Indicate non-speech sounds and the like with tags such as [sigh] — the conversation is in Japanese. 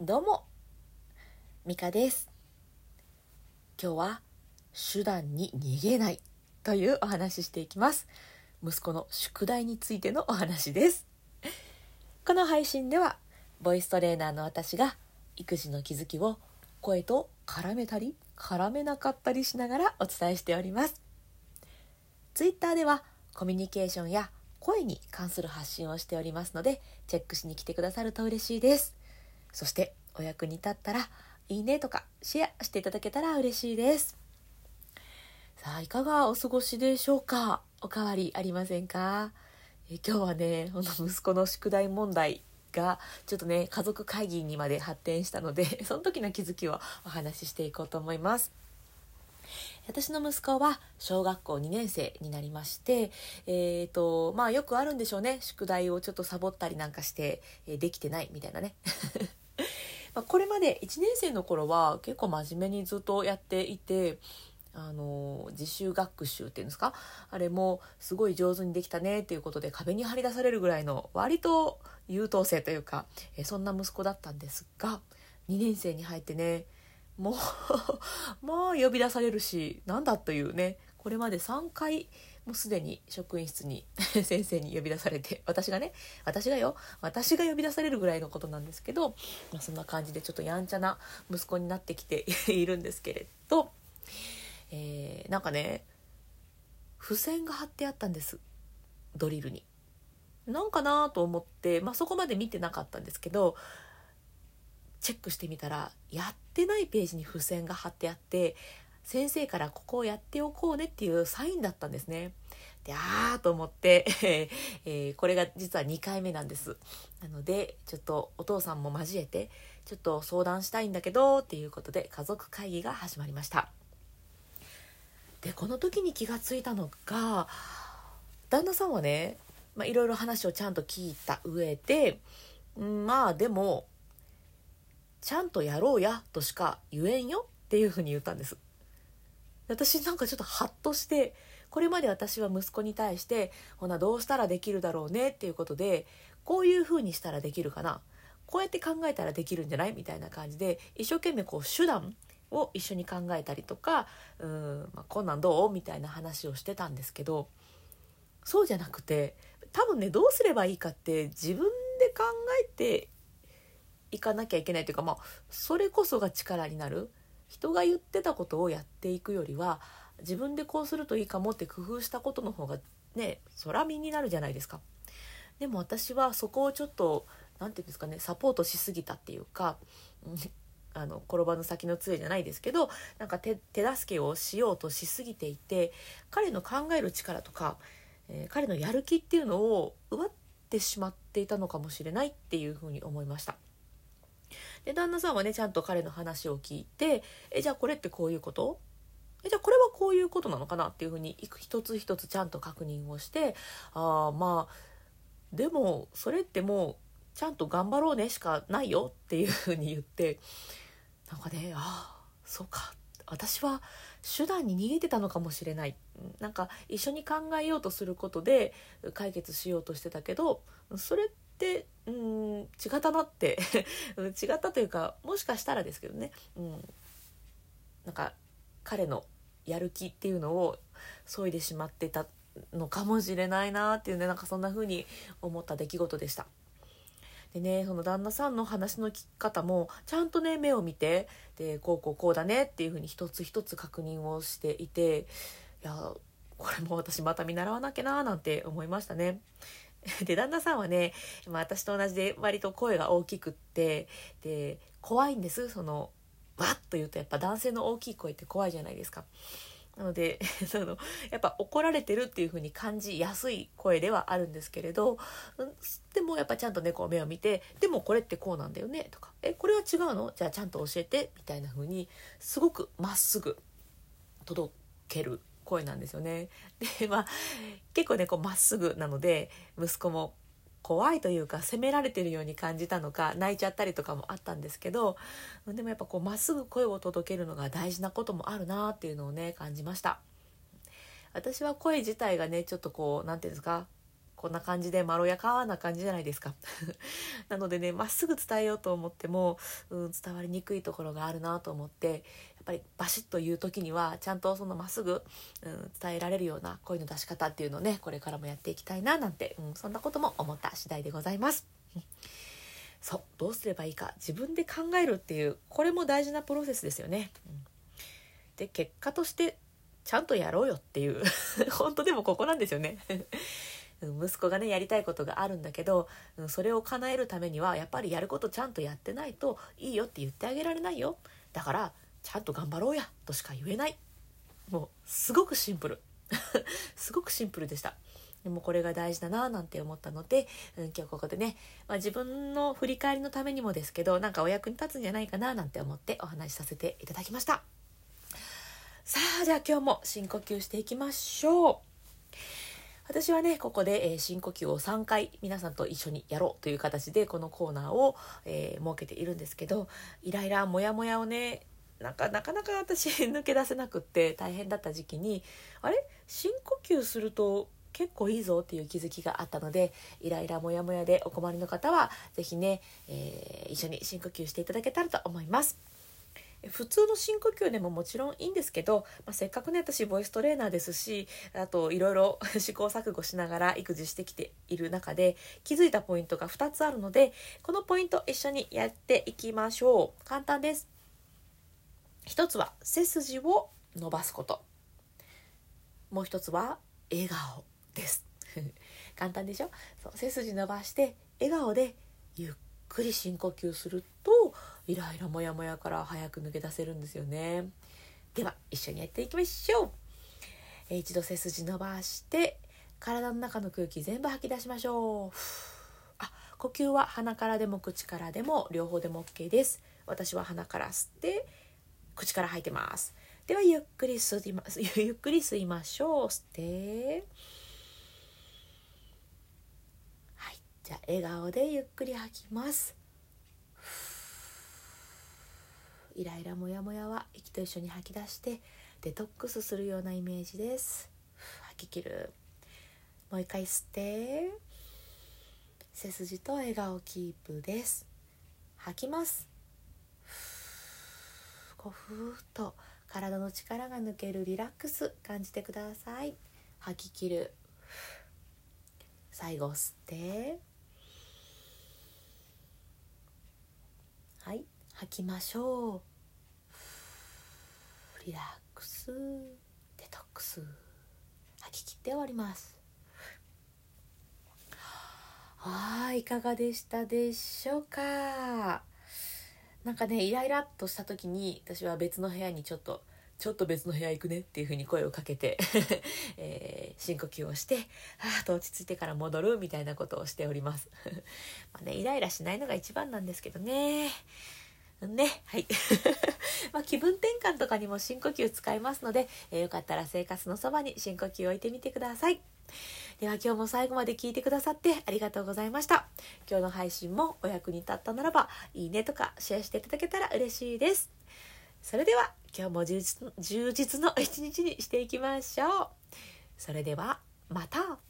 どうも、ミカです。今日は手段に逃げないというお話ししていきます。息子の宿題についてのお話です。この配信では、ボイストレーナーの私が育児の気づきを声と絡めたり絡めなかったりしながらお伝えしております。ツイッターではコミュニケーションや声に関する発信をしておりますので、チェックしに来てくださると嬉しいです。そしてお役に立ったらいいねとかシェアしていただけたら嬉しいです。さあいかがお過ごしでしょうか？おかわりありませんか？え今日はねこの息子の宿題問題がちょっとね家族会議にまで発展したので [laughs] その時の気づきをお話ししていこうと思います。私の息子は小学校2年生になりまして、えーとまあ、よくあるんでしょうね宿題をちょっとサボったりなんかして、えーできてないみたいなねまあこれまで1年生の頃は結構真面目にずっとやっていてあの自習学習っていうんですか？あれもすごい上手にできたねっていうことで壁に張り出されるぐらいの割と優等生というか、えそんな息子だったんですが2年生に入ってねもう [laughs] もう呼び出されるしなんだというねこれまで3回もうすでに職員室に [laughs] 先生に呼び出されて私がね私がよ私が呼び出されるぐらいのことなんですけど、まあ、そんな感じでちょっとやんちゃな息子になってきて [laughs] いるんですけれど、えーなんかね付箋が貼ってあったんですドリルに。なんかなと思って、まあ、そこまで見てなかったんですけどチェックしてみたらやってないページに付箋が貼ってあって先生からここをやっておこうねっていうサインだったんですね。であーと思って、[laughs] えーこれが実は2回目なんです。なのでちょっとお父さんも交えてちょっと相談したいんだけどっていうことで家族会議が始まりました。でこの時に気がついたのが旦那さんはねまあいろいろ話をちゃんと聞いた上で、んまあでもちゃんとやろうやとしか言えんよっていうふうに言ったんです私なんかちょっとハッとしてこれまで私は息子に対してほなどうしたらできるだろうねっていうことでこういうふうにしたらできるかな。こうやって考えたらできるんじゃない？みたいな感じで一生懸命こう手段を一緒に考えたりとかうん、まあ、こんなんどう？みたいな話をしてたんですけどそうじゃなくて多分ねどうすればいいかって自分で考えていかなきゃいけないというかまあそれこそが力になる。人が言ってたことをやっていくよりは自分でこうするといいかもって工夫したことの方がね空身になるじゃないですか。でも私はそこをちょっと何て言うんですかねサポートしすぎたっていうか、う [laughs] んあの転ばぬ先の杖じゃないですけどなんか手手助けをしようとしすぎていて彼の考える力とか、えー彼のやる気っていうのを奪ってしまっていたのかもしれないっていうふうに思いました。で旦那さんはねちゃんと彼の話を聞いてえじゃあこれってこういうこと？えじゃあこれはこういうことなのかなっていうふうに一つ一つちゃんと確認をしてああまあでもそれってもうちゃんと頑張ろうねしかないよっていうふうに言ってなんかねああそうか。私は手段に逃げてたのかもしれない。うんなんか一緒に考えようとすることで解決しようとしてたけどそれってうん違ったなって [laughs] 違ったというかもしかしたらですけどね、うん、なんか彼のやる気っていうのを削いでしまってたのかもしれないなっていうねなんかそんな風に思った出来事でした。でねその旦那さんの話の聞き方もちゃんとね目を見てでこうこうこうだねっていう風に一つ一つ確認をしていていやこれも私また見習わなきゃななんて思いましたね。[laughs] で旦那さんはね、まあ、私と同じで割と声が大きくってで怖いんです。そのわっと言うとやっぱ男性の大きい声って怖いじゃないですか。なので [laughs] そのやっぱ怒られてるっていう風に感じやすい声ではあるんですけれどうんでもやっぱちゃんとねこう目を見て「でもこれってこうなんだよね」とか「えこれは違うの？じゃあちゃんと教えて」みたいな風にすごくまっすぐ届ける。声なんですよね。[laughs] でまあ結構ねこうまっすぐなので息子も怖いというか責められてるように感じたのか泣いちゃったりとかもあったんですけどでもやっぱこうまっすぐ声を届けるのが大事なこともあるなっていうのをね感じました私は声自体がねちょっとこう何て言うんですかこんな感じでまろやかな感じじゃないですか [laughs] なのでねまっすぐ伝えようと思っても、うん、伝わりにくいところがあるなと思ってぱりバシッと言う時にはちゃんとそのまっすぐ、うん、伝えられるような声の出し方っていうのをねこれからもやっていきたいななんて、うん、そんなことも思った次第でございます。そうどうすればいいか自分で考えるっていうこれも大事なプロセスですよね。うん、で結果としてちゃんとやろうよっていう [laughs] 本当でもここなんですよね [laughs] 息子がねやりたいことがあるんだけどそれを叶えるためにはやっぱりやることちゃんとやってないといいよって言ってあげられないよだからちゃんと頑張ろうやとしか言えない。もうすごくシンプル。[laughs] すごくシンプルでした。でもこれが大事だななんて思ったので、うん、今日ここでね、まあ、自分の振り返りのためにもですけどなんかお役に立つんじゃないかななんて思ってお話しさせていただきました。さあじゃあ今日も深呼吸していきましょう。私はねここで、えー、深呼吸を3回皆さんと一緒にやろうという形でこのコーナーを、えー、設けているんですけどイライラモヤモヤをねなんかなかなか私 [laughs] 抜け出せなくって大変だった時期にあれ？深呼吸すると結構いいぞっていう気づきがあったのでイライラモヤモヤでお困りの方は是非ね、えー、一緒に深呼吸していただけたらと思います。普通の深呼吸でももちろんいいんですけど、まあ、せっかくね私ボイストレーナーですしあといろいろ [laughs] 試行錯誤しながら育児してきている中で気づいたポイントが2つあるのでこのポイント一緒にやっていきましょう。簡単です。一つは背筋を伸ばすこと。もう一つは笑顔です。[laughs] 簡単でしょ？そう背筋伸ばして笑顔でゆっくり深呼吸するとイライラモヤモヤから早く抜け出せるんですよね。では一緒にやっていきましょう、え一度背筋伸ばして体の中の空気全部吐き出しましょう。あ呼吸は鼻からでも口からでも両方でも OK です。私は鼻から吸って口から吐いてます。ではゆっくり吸います [laughs] ゆっくり吸いましょう。吸って。はい。じゃあ笑顔でゆっくり吐きます。イライラモヤモヤは息と一緒に吐き出してデトックスするようなイメージです。吐き切る。もう一回吸って。背筋と笑顔キープです。吐きます。こうふーっと体の力が抜けるリラックス感じてください。吐き切る。最後吸って。はい。吐きましょう。リラックス。デトックス。吐き切って終わります。はいいかがでしたでしょうか？なんかねイライラっとした時に私は別の部屋にちょっとちょっと別の部屋行くねっていう風に声をかけて [laughs] えー、深呼吸をしてはあと落ち着いてから戻るみたいなことをしております。[laughs] まあねイライラしないのが一番なんですけどね。ね。はい。[laughs] まあ、気分転換とかにも深呼吸使いますので、えー、よかったら生活のそばに深呼吸を置いてみてください。では今日も最後まで聞いてくださってありがとうございました。今日の配信もお役に立ったならばいいねとかシェアしていただけたら嬉しいです。それでは今日も充実充実の一日にしていきましょう。それではまた。